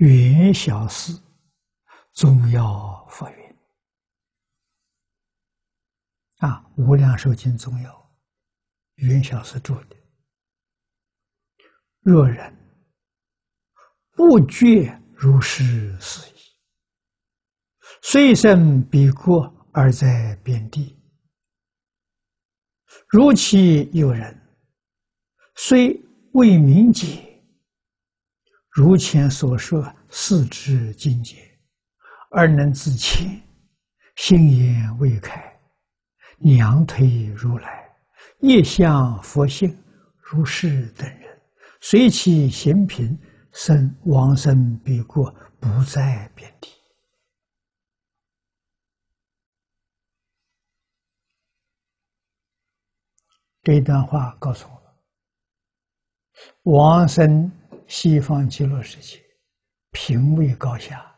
云小寺宗要佛云啊，《无量寿经》宗要，云小寺住的。若人不觉如是事矣，虽生彼国而在边地，如其有人，虽未明解。如前所说，四肢境界，而能自清，心眼未开，娘腿如来，业向佛性，如是等人，随其行品，生往生彼国，不在边地。这段话告诉我们，往生。西方极乐世界，品位高下，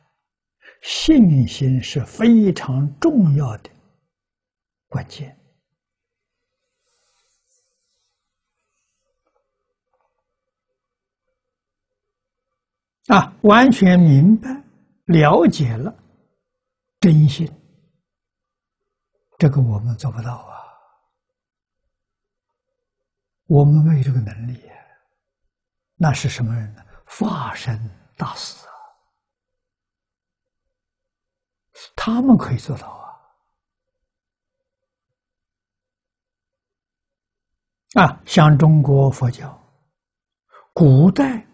信心是非常重要的关键。啊，完全明白、了解了真心，这个我们做不到啊，我们没有这个能力。那是什么人呢？化身大师啊，他们可以做到啊！啊，像中国佛教，古代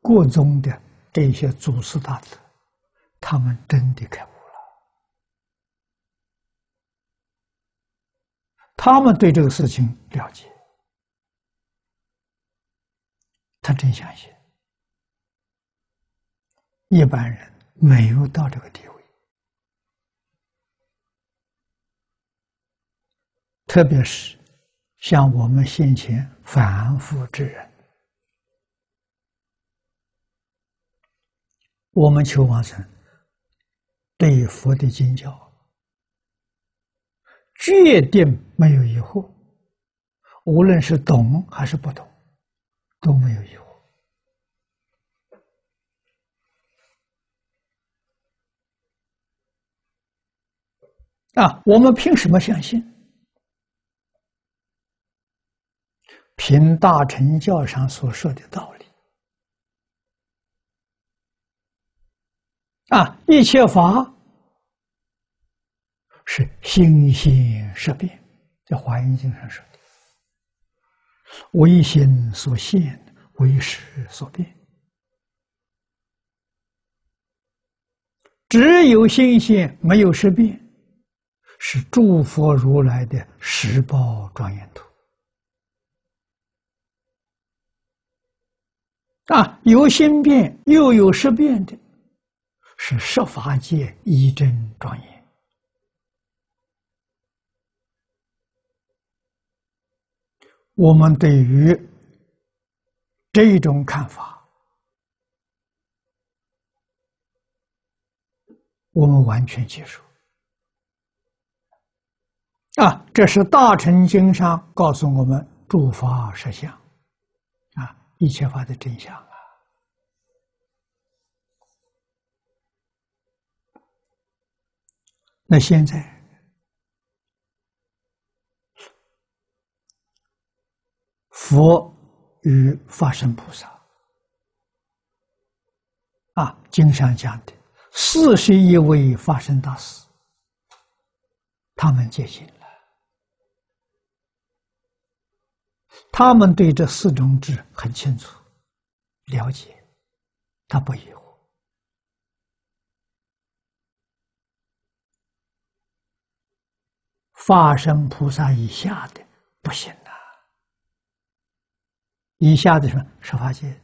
各宗的这些祖师大德，他们真的开悟了，他们对这个事情了解。他真相信，一般人没有到这个地位，特别是像我们先前凡夫之人，我们求往生，对佛的经教决定没有疑惑，无论是懂还是不懂。都没有疑惑啊！我们凭什么相信？凭大乘教上所说的道理啊！一切法是心性识变，在《华严经》上说的。唯心所现，为识所变。只有心现，没有识变，是诸佛如来的十报庄严图。啊，有心变又有识变的，是十法界一真庄严。我们对于这种看法，我们完全接受。啊，这是大乘经上告诉我们诸法实相，啊，一切法的真相啊。那现在。佛与法身菩萨啊，经上讲的四十一位法身大师，他们接近了，他们对这四种智很清楚、了解，他不疑惑。法身菩萨以下的不行。以下的什么十法界，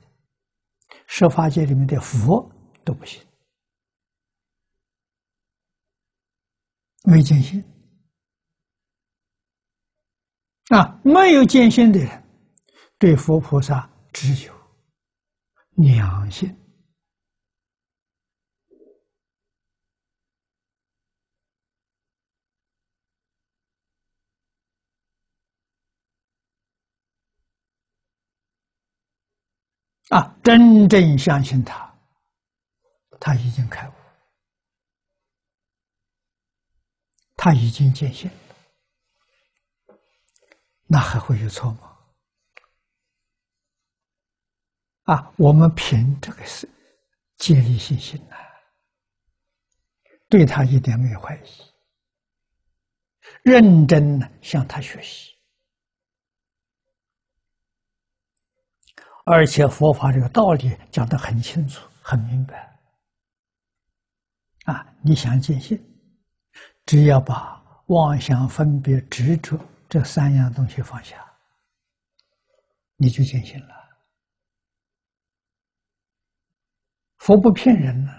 十法界里面的佛都不行，没见性啊，没有见性的人，对佛菩萨只有两心。啊，真正相信他，他已经开悟，他已经见性，那还会有错吗？啊，我们凭这个是建立信心呐，对他一点没有怀疑，认真的向他学习，而且佛法这个道理讲得很清楚、很明白。啊，你想见性，只要把妄想、分别、执着这三样东西放下，你就见性了。佛不骗人呢，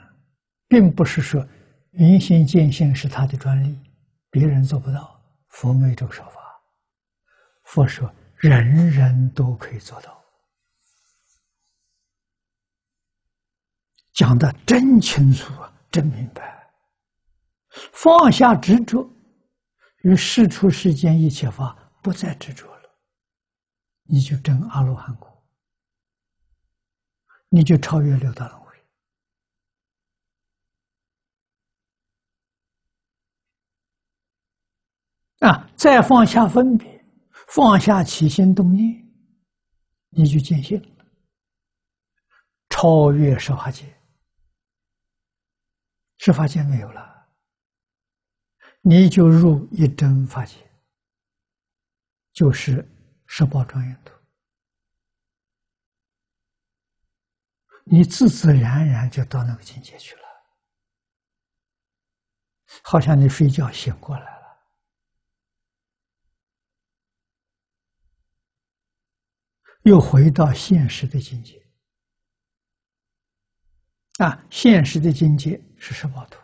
并不是说明心见性是他的专利，别人做不到。佛没这个说法，佛说人人都可以做到，讲的真清楚啊。真明白，放下执着，与世出世间一切法不再执着了，你就证阿罗汉果，你就超越六道轮回。啊，再放下分别，放下起心动念，你就见性了，超越十法界。十法界没有了，你就入一真法界，就是十宝庄严土，你自自然然就到那个境界去了，好像你睡觉醒过来了，又回到现实的境界。啊，现实的境界是什么图？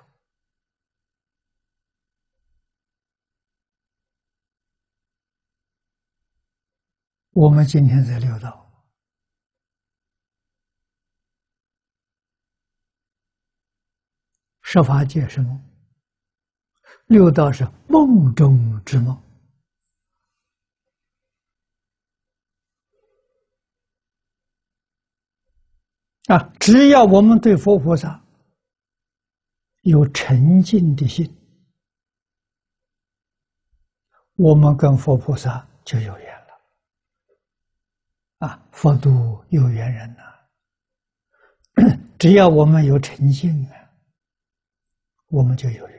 我们今天在六道，十法界是梦，六道是梦中之梦。啊！只要我们对佛菩萨有沉静的心，我们跟佛菩萨就有缘了。啊，佛度有缘人呐！只要我们有诚信啊，我们就有缘。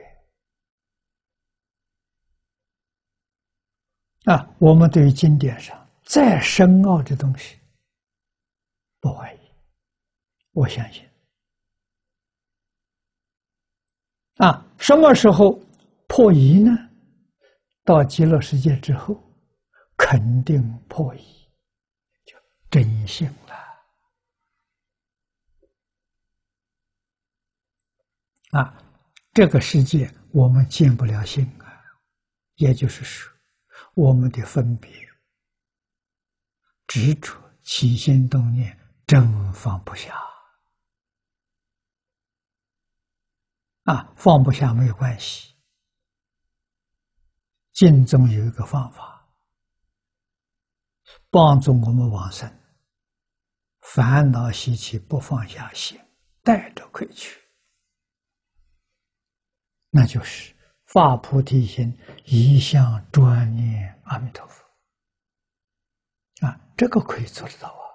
啊，我们对于经典上再深奥的东西，不怀疑。我相信，啊，什么时候破疑呢？到极乐世界之后，肯定破疑，就真心了。啊，这个世界我们见不了性啊，也就是说，我们的分别、执着、起心动念，真放不下。啊，放不下没有关系。经中有一个方法，帮助我们往生。烦恼习气不放下心，带着回去，那就是发菩提心，一向专念阿弥陀佛。啊，这个可以做得到啊。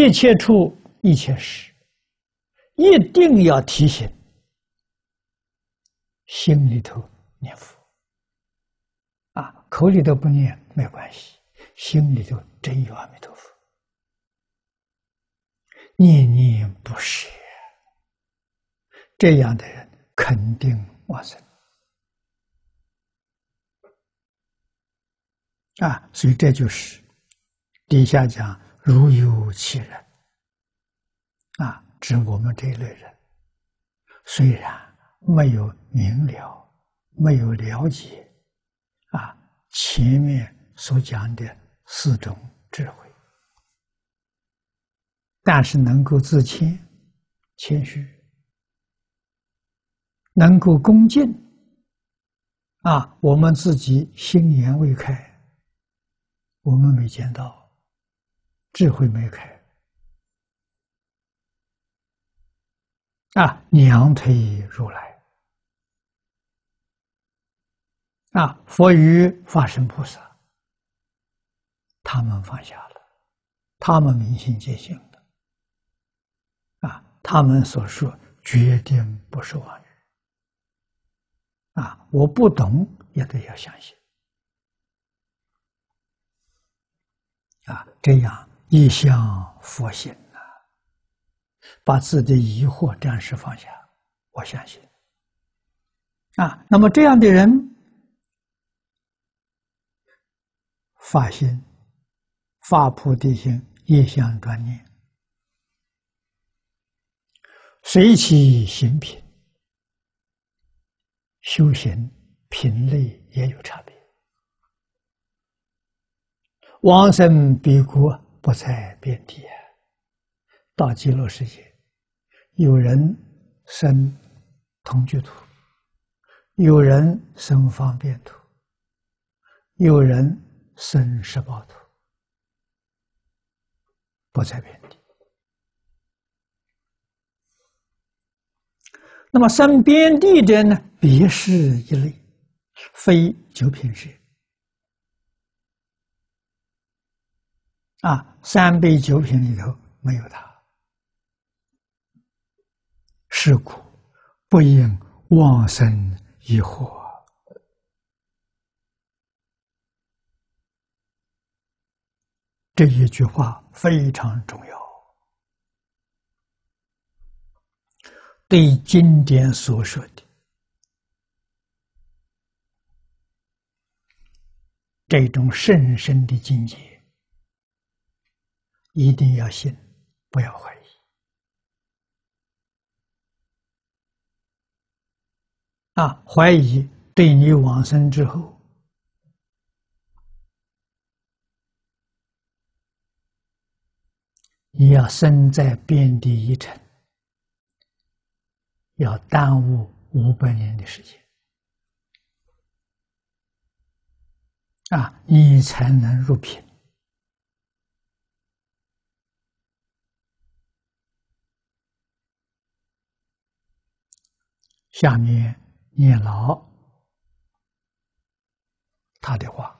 一切处一切时，一定要提醒，心里头念佛，啊，口里头不念没关系，心里头真有阿弥陀佛，念念不舍，这样的人肯定往生。啊，所以这就是底下讲。如有其人，啊，指我们这一类人，虽然没有明了，没有了解，啊，前面所讲的四种智慧，但是能够自谦、谦虚，能够恭敬，啊，我们自己心眼未开，我们没见到。智慧没开。啊，娘推如来，啊，佛与法身菩萨，他们放下了，他们明心见性的，啊，他们所说决定不是妄语，啊，我不懂也得要相信，啊，这样一向佛心。把自己的疑惑暂时放下，我相信。啊，那么这样的人，发心、发菩提心，一向专念，随其行品，修行品类也有差别。往生彼国，不在遍地，到极乐世界。有人生同居土，有人生方便土，有人生十报土，不在遍地。那么生边地的呢？别是一类，非九品是。啊，三杯九品里头没有他。是故不应妄生疑惑。这一句话非常重要，对经典所说的这种甚深的境界，一定要信，不要怀疑。啊，怀疑对你往生之后，你要身在遍地一尘，要耽误五百年的时间，啊，你才能入品。下面。念牢他的话，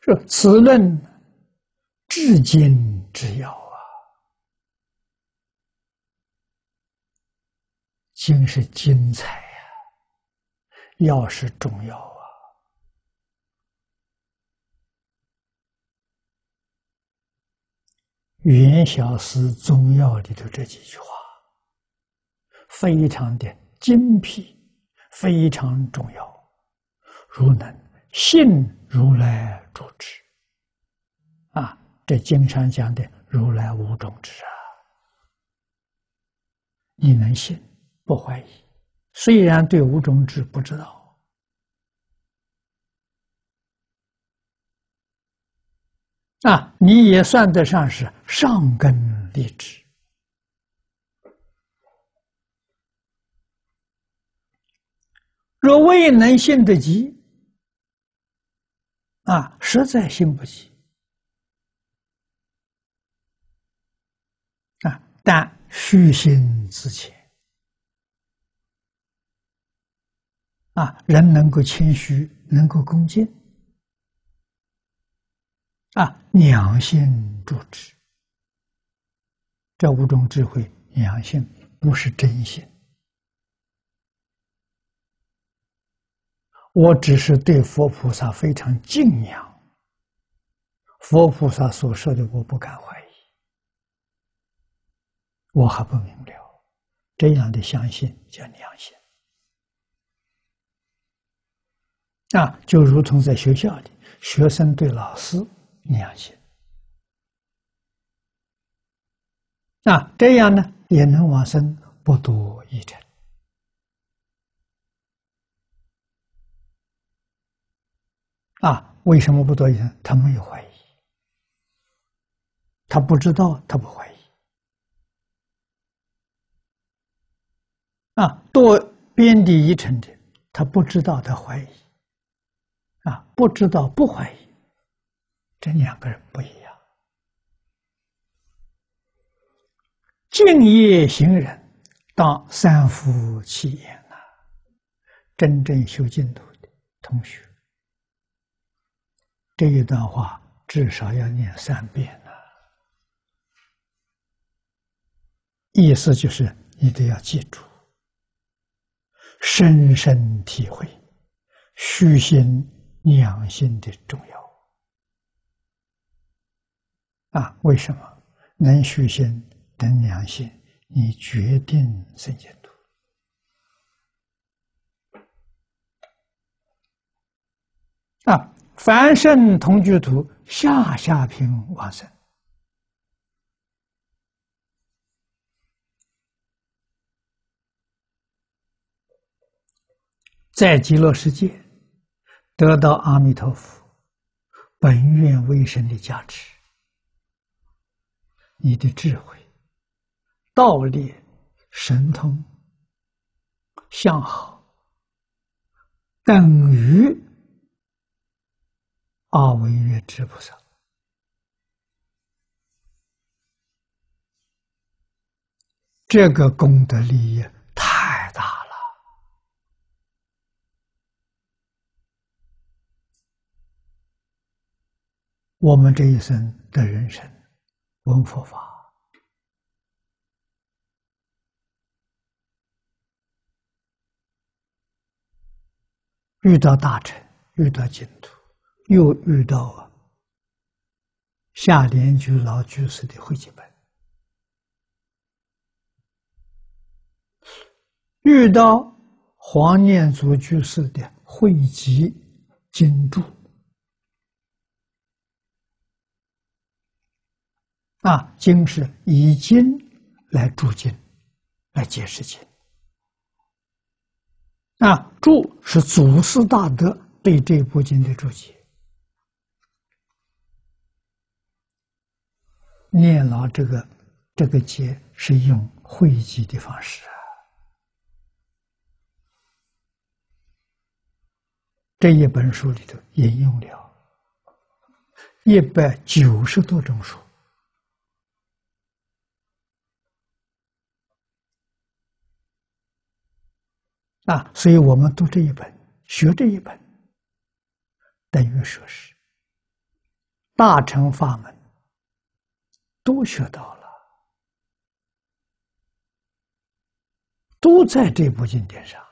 说此论至今之要啊，经是精彩呀，要是重要啊。元小师宗要里头这几句话，非常的精辟，非常重要。如能信如来主持，啊，这经常讲的如来无种智啊，你能信，不怀疑。虽然对无种智不知道。啊，你也算得上是上根立志。若未能信得及，啊，实在信不及，啊，但虚心自谦，啊，人能够谦虚，能够恭敬。啊，良心主持，这五种智慧，良心不是真心。我只是对佛菩萨非常敬仰，佛菩萨所说的，我不敢怀疑，我还不明了，这样的相信叫良心。啊，就如同在学校里，学生对老师。良心啊，这样呢也能往生不多一尘啊？为什么不多一尘？他没有怀疑，他不知道，他不怀疑啊。多边地一尘的，他不知道，他怀疑啊，不知道不怀疑，这两个人不一样。敬业行人，当三夫七言呐。真正修净土的同学，这一段话至少要念三遍呐。意思就是你得要记住，深深体会虚心养心的重要。啊，为什么能虚心？等良心，你决定生净土啊！凡圣同居土，下下品往生，在极乐世界得到阿弥陀佛本愿威神的加持，你的智慧。道力、神通、相好，等于阿惟越之菩萨。这个功德利益太大了。我们这一生的人生，闻佛法。遇到大臣，遇到净土，又遇到下莲居老居士的会集本，遇到黄念祖居士的汇集经注，啊，经是以经来注经，来解释经。啊，注是祖师大德对这部经的注解，念老这个这个节是用汇集的方式啊，这一本书里头引用了一百九十多种书。啊，所以我们读这一本，学这一本，等于说是大乘法门都学到了，都在这部经典上。